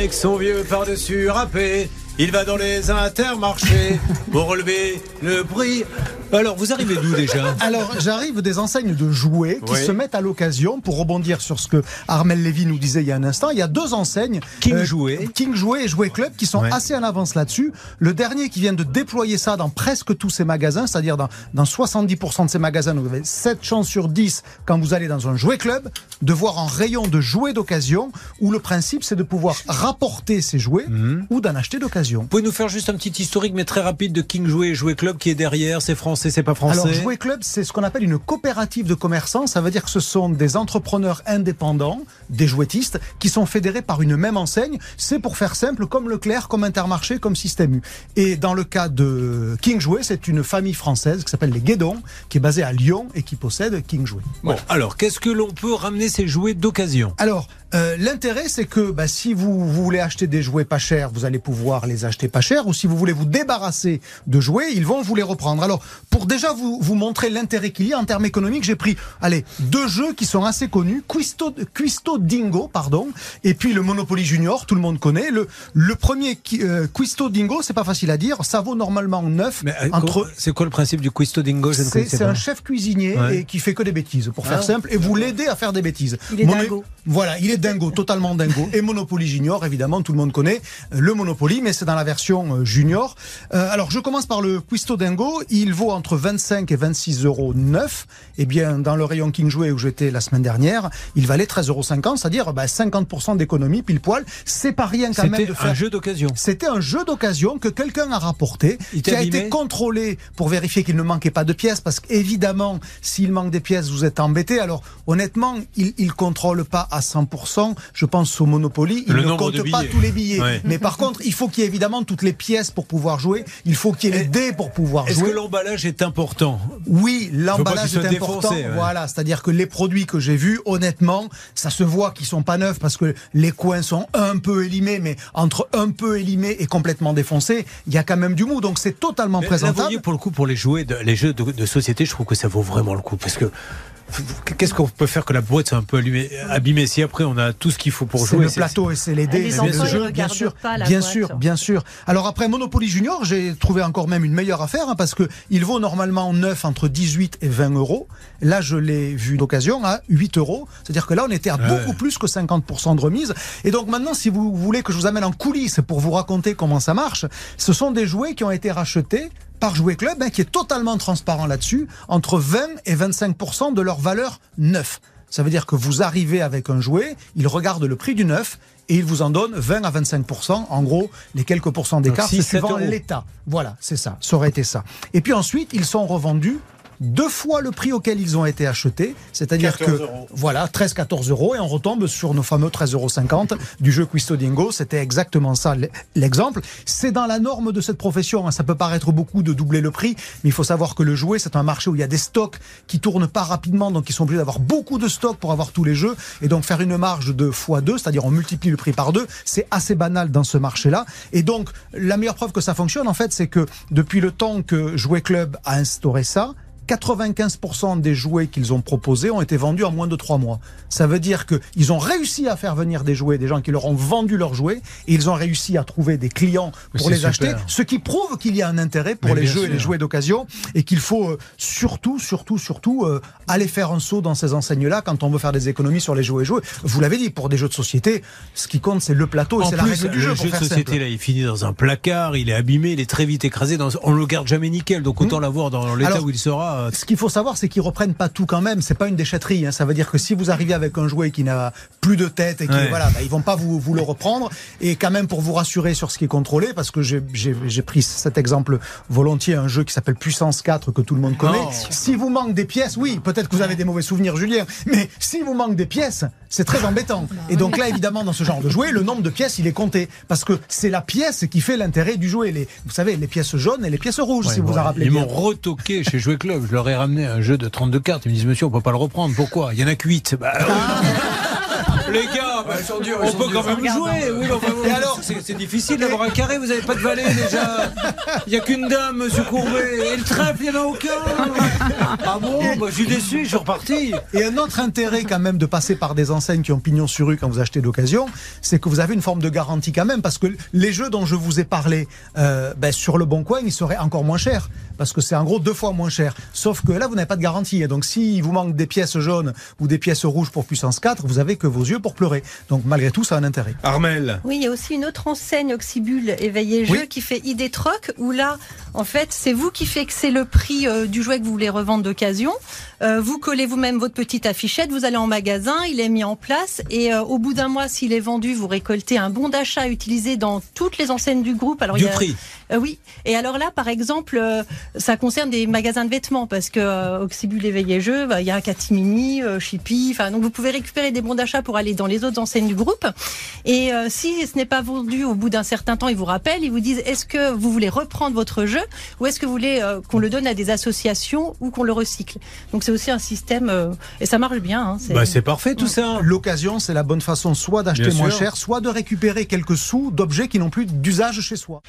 avec son vieux par-dessus râpé. Il va dans les intermarchés pour relever le prix. Alors, vous arrivez d'où déjà? Alors, j'arrive des enseignes de jouets qui Oui. se mettent à l'occasion, pour rebondir sur ce que Armel Lévy nous disait il y a un instant, il y a deux enseignes, King Jouet. King Jouet et Jouet Club, qui sont Ouais. assez en avance là-dessus. Le dernier qui vient de déployer ça dans presque tous ses magasins, c'est-à-dire dans, dans 70% de ses magasins, vous avez 7 chances sur 10 quand vous allez dans un Jouet Club, de voir un rayon de jouets d'occasion, où le principe c'est de pouvoir rapporter ces jouets Mhm. ou d'en acheter d'occasion. Vous pouvez nous faire juste un petit historique, mais très rapide, de King Jouet et Jouet Club qui est derrière C'est français, c'est pas français Alors, Jouet Club, c'est ce qu'on appelle une coopérative de commerçants. Ça veut dire que ce sont des entrepreneurs indépendants, des jouettistes, qui sont fédérés par une même enseigne. C'est pour faire simple, comme Leclerc, comme Intermarché, comme Système U. Et dans le cas de King Jouet, c'est une famille française qui s'appelle les Guédon, qui est basée à Lyon et qui possède King Jouet. Bon, alors, qu'est-ce que l'on peut ramener ces jouets d'occasion? Alors, euh, l'intérêt, c'est que bah, si vous, vous voulez acheter des jouets pas chers, vous allez pouvoir les acheter pas chers, ou si vous voulez vous débarrasser de jouets, ils vont vous les reprendre. Alors, pour déjà vous, vous montrer l'intérêt qu'il y a en termes économiques, j'ai pris, allez, deux jeux qui sont assez connus, Quisto, Quisto Dingo, pardon, et puis le Monopoly Junior, tout le monde connaît. Le, le premier, euh, Quisto Dingo, c'est pas facile à dire, ça vaut normalement 9 Mais, euh, entre C'est quoi le principe du Quisto Dingo? Je ne c'est un chef cuisinier Ouais. et qui fait que des bêtises, pour faire Ah. simple, et vous l'aidez à faire des bêtises. Il est dingo. Voilà, il est dingo, totalement dingo. Et Monopoly Junior, évidemment, tout le monde connaît le Monopoly, mais c'est dans la version euh, junior. Euh, alors, je commence par le Quisto Dingo. Il vaut entre 25 et 26 euros neuf. Eh bien, dans le rayon King Jouet où j'étais la semaine dernière, il valait 13,50 euros, c'est-à-dire bah, 50% d'économie pile poil. C'est pas rien quand même C'était un jeu d'occasion. C'était un jeu d'occasion que quelqu'un a rapporté, Il qui a été contrôlé pour vérifier qu'il ne manquait pas de pièces, parce qu'évidemment, s'il manque des pièces, vous êtes embêté. Alors, honnêtement, il ne contrôle pas à 100%. Je pense au Monopoly, il Le ne compte pas tous les billets. Ouais. Mais par contre, il faut qu'il y ait évidemment toutes les pièces pour pouvoir jouer. Il faut qu'il y ait les dés pour pouvoir Est-ce jouer. que l'emballage est important? Oui, l'emballage est important. défoncé, ouais. Voilà, c'est-à-dire que les produits que j'ai vus, honnêtement, ça se voit qu'ils sont pas neufs parce que les coins sont un peu élimés, mais entre un peu élimés et complètement défoncés, il y a quand même du mou, donc c'est totalement Mais Là, vous présentable. voyez, pour le coup, pour les jouets, les jeux de, de société, je trouve que ça vaut vraiment le coup. Parce que qu'est-ce qu'on peut faire que la boîte soit un peu allumée, abîmée si après on a tout ce qu'il faut pour C'est jouer le plateau et c'est les dés, les c'est enfants, le jeu, bien sûr, pas la bien boîte. sûr, bien sûr. Alors après Monopoly Junior, j'ai trouvé encore même une meilleure affaire hein, parce que il vaut normalement neuf entre 18 et 20 euros. Là, je l'ai vu d'occasion à 8 euros. C'est-à-dire que là, on était à Ouais. beaucoup plus que 50% de remise. Et donc maintenant, si vous voulez que je vous amène en coulisses pour vous raconter comment ça marche, ce sont des jouets qui ont été rachetés par Jouet Club, hein, qui est totalement transparent là-dessus, entre 20 et 25% de leur valeur neuf. Ça veut dire que vous arrivez avec un jouet, il regarde le prix du neuf et il vous en donne 20 à 25%. En gros, les quelques pourcents d'écart, c'est suivant l'état. Voilà, c'est ça. Ça aurait été ça. Et puis ensuite, ils sont revendus deux fois le prix auquel ils ont été achetés, c'est-à-dire que 14 euros. voilà 13-14 euros et on retombe sur nos fameux 13,50 euros du jeu Quisto Dingo. C'était exactement ça l'exemple. C'est dans la norme de cette profession. hein. Ça peut paraître beaucoup de doubler le prix, mais il faut savoir que le jouet c'est un marché où il y a des stocks qui tournent pas rapidement, donc ils sont obligés d'avoir beaucoup de stocks pour avoir tous les jeux et donc faire une marge de x2, c'est-à-dire on multiplie le prix par deux. C'est assez banal dans ce marché-là. Et donc la meilleure preuve que ça fonctionne en fait, c'est que depuis le temps que Jouet Club a instauré ça. 95% des jouets qu'ils ont proposés ont été vendus en moins de 3 mois. Ça veut dire qu'ils ont réussi à faire venir des jouets, des gens qui leur ont vendu leurs jouets, et ils ont réussi à trouver des clients pour les super. acheter, ce qui prouve qu'il y a un intérêt pour Mais les jeux et les jouets d'occasion, et qu'il faut euh, surtout, surtout, surtout euh, aller faire un saut dans ces enseignes-là quand on veut faire des économies sur les jouets et jouets. Vous l'avez dit, pour des jeux de société, ce qui compte c'est le plateau et c'est la règle du le jeu. pour de société, simple. là, il finit dans un placard, il est abîmé, il est très vite écrasé. Dans... On le garde jamais nickel, donc autant l'avoir dans l'état Hmm. Où il sera. Euh, Ce qu'il faut savoir, c'est qu'ils reprennent pas tout quand même. C'est pas une déchetterie. hein. Ça veut dire que si vous arrivez avec un jouet qui n'a plus de tête et qui Ouais. voilà, bah, ils vont pas vous, vous le reprendre. Et quand même pour vous rassurer sur ce qui est contrôlé, parce que j'ai- j'ai j'ai pris cet exemple volontiers, un jeu qui s'appelle Puissance 4 que tout le monde connaît. Si vous manque des pièces, oui, peut-être que vous avez des mauvais souvenirs, Julien, mais si vous manque des pièces, c'est très embêtant. Et donc là, évidemment, dans ce genre de jouet, le nombre de pièces, il est compté, parce que c'est la pièce qui fait l'intérêt du jouet. Les, vous savez, les pièces jaunes et les pièces rouges, si vous vous en rappelez Ils bien. m'ont retoqué chez Jouet Club. Je leur ai ramené un jeu de 32 cartes. Ils me disent, monsieur, on peut pas le reprendre. Pourquoi? Il y en a que 8. Bah, Les gars, bah, on peut quand même jouer. Oui, et alors, c'est difficile d'avoir un carré, vous n'avez pas de valet déjà. Il n'y a qu'une dame, monsieur Courbet. Et le trèfle, il n'y en a aucun. Ah bon? Bah, Je suis déçu, je suis reparti. Et un autre intérêt quand même de passer par des enseignes qui ont pignon sur rue quand vous achetez d'occasion, c'est que vous avez une forme de garantie quand même, parce que les jeux dont je vous ai parlé euh, ben, sur le Bon Coin, ils seraient encore moins chers, parce que c'est en gros deux fois moins cher. Sauf que là, vous n'avez pas de garantie. Et donc, s'il vous manque des pièces jaunes ou des pièces rouges pour puissance 4, vous avez que vos yeux pour pleurer. Donc, malgré tout, ça a un intérêt. Armel. Oui, il y a aussi une autre enseigne Oxybul Éveillé Jeu qui fait ID Troc, où là, en fait, c'est vous qui fixez le prix euh, du jouet que vous voulez revendre d'occasion. Euh, vous collez vous-même votre petite affichette, vous allez en magasin, il est mis en place et euh, au bout d'un mois, s'il est vendu, vous récoltez un bon d'achat utilisé dans toutes les enseignes du groupe. Alors, du prix euh, Oui. Et alors là, par exemple, ça concerne des magasins de vêtements parce que Oxybul Éveillé Jeu, bah, il y a Catimini, Chippy, enfin donc vous pouvez récupérer des bons d'achat pour aller dans les autres enseignes du groupe. Et si ce n'est pas au bout d'un certain temps, ils vous rappellent, ils vous disent est-ce que vous voulez reprendre votre jeu ou est-ce que vous voulez qu'on le donne à des associations ou qu'on le recycle? Donc c'est aussi un système et ça marche bien. Hein, bah, c'est parfait tout ça. L'occasion, c'est la bonne façon soit d'acheter moins cher, soit de récupérer quelques sous d'objets qui n'ont plus d'usage chez soi.